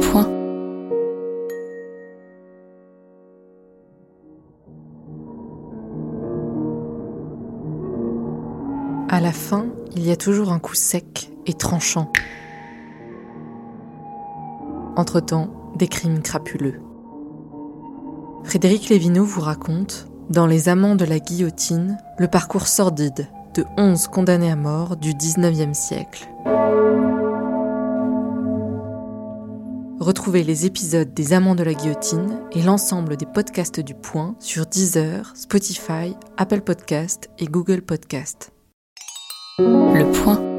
Point. À la fin, il y a toujours un coup sec et tranchant. Entre-temps, des crimes crapuleux. Frédéric Lévineau vous raconte, dans Les Amants de la guillotine, le parcours sordide de 11 condamnés à mort du 19e siècle. Retrouvez les épisodes des Amants de la guillotine et l'ensemble des podcasts du Point sur Deezer, Spotify, Apple Podcast et Google Podcast. Le Point.